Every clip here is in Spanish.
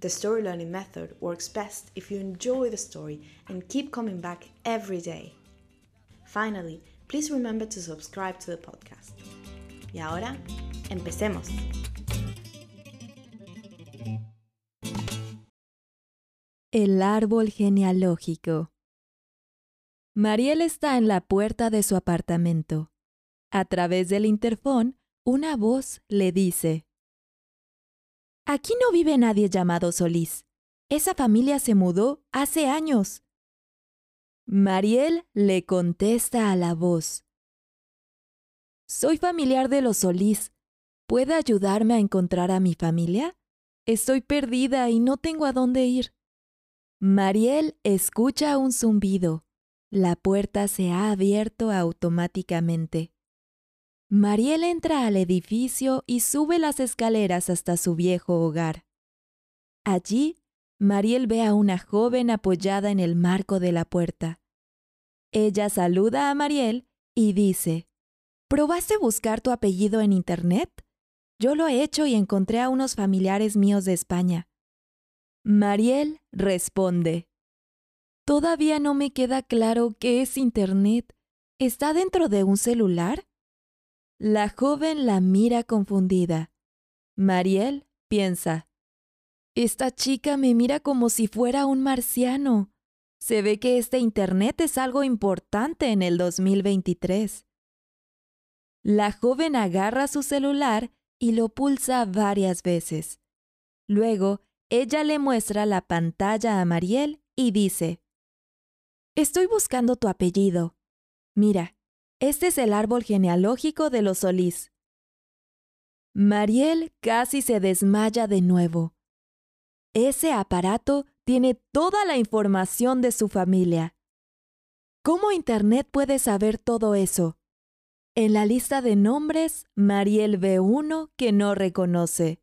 the story learning method works best if you enjoy the story and keep coming back every day. Finally, please remember to subscribe to the podcast. Y ahora, empecemos. El árbol genealógico. Mariel está en la puerta de su apartamento. A través del interfón, una voz le dice, Aquí no vive nadie llamado Solís. Esa familia se mudó hace años. Mariel le contesta a la voz. Soy familiar de los Solís. ¿Puede ayudarme a encontrar a mi familia? Estoy perdida y no tengo a dónde ir. Mariel escucha un zumbido. La puerta se ha abierto automáticamente. Mariel entra al edificio y sube las escaleras hasta su viejo hogar. Allí, Mariel ve a una joven apoyada en el marco de la puerta. Ella saluda a Mariel y dice, ¿Probaste buscar tu apellido en Internet? Yo lo he hecho y encontré a unos familiares míos de España. Mariel responde, Todavía no me queda claro qué es Internet. ¿Está dentro de un celular? La joven la mira confundida. Mariel piensa, Esta chica me mira como si fuera un marciano. Se ve que este Internet es algo importante en el 2023. La joven agarra su celular y lo pulsa varias veces. Luego, ella le muestra la pantalla a Mariel y dice, Estoy buscando tu apellido. Mira, este es el árbol genealógico de los Solís. Mariel casi se desmaya de nuevo. Ese aparato tiene toda la información de su familia. ¿Cómo Internet puede saber todo eso? En la lista de nombres, Mariel ve uno que no reconoce.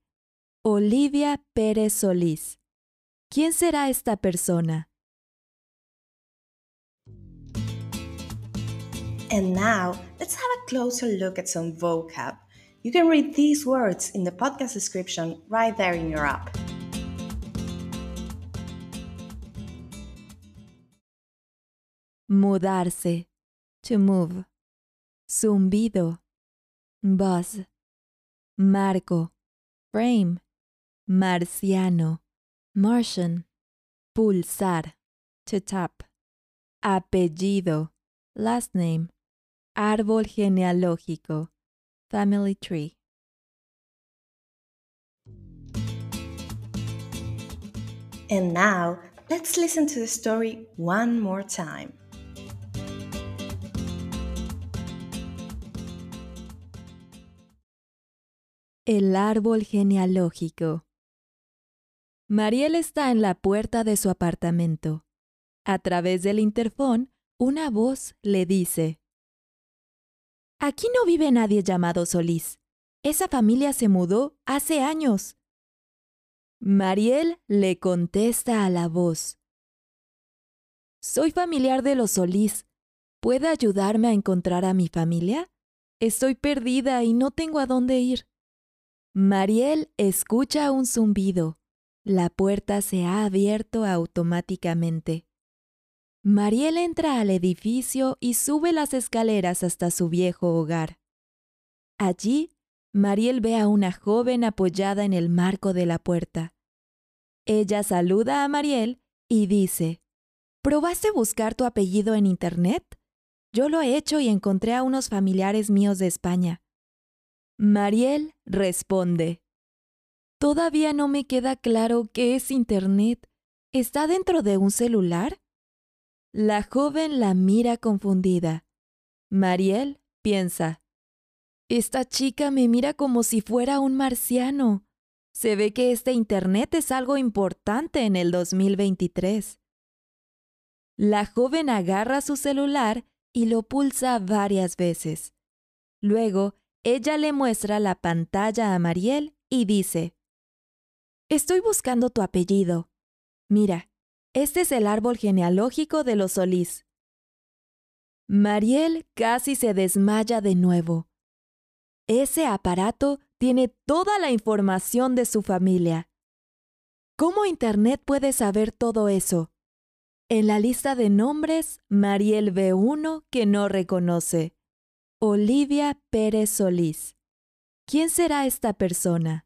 Olivia Pérez Solís. ¿Quién será esta persona? And now, let's have a closer look at some vocab. You can read these words in the podcast description right there in your app. Mudarse. To move. Zumbido. Buzz. Marco. Frame. Marciano. Martian. Pulsar. To tap. Apellido. Last name. Árbol genealógico. Family tree. And now, let's listen to the story one more time. El árbol genealógico. Mariel está en la puerta de su apartamento. A través del interfón, una voz le dice, Aquí no vive nadie llamado Solís. Esa familia se mudó hace años. Mariel le contesta a la voz. Soy familiar de los Solís. ¿Puede ayudarme a encontrar a mi familia? Estoy perdida y no tengo a dónde ir. Mariel escucha un zumbido. La puerta se ha abierto automáticamente. Mariel entra al edificio y sube las escaleras hasta su viejo hogar. Allí, Mariel ve a una joven apoyada en el marco de la puerta. Ella saluda a Mariel y dice, ¿probaste buscar tu apellido en Internet? Yo lo he hecho y encontré a unos familiares míos de España. Mariel responde, Todavía no me queda claro qué es Internet. ¿Está dentro de un celular? La joven la mira confundida. Mariel piensa, Esta chica me mira como si fuera un marciano. Se ve que este Internet es algo importante en el 2023. La joven agarra su celular y lo pulsa varias veces. Luego, ella le muestra la pantalla a Mariel y dice, Estoy buscando tu apellido. Mira, este es el árbol genealógico de los Solís. Mariel casi se desmaya de nuevo. Ese aparato tiene toda la información de su familia. ¿Cómo Internet puede saber todo eso? En la lista de nombres, Mariel ve uno que no reconoce. Olivia Pérez Solís. ¿Quién será esta persona?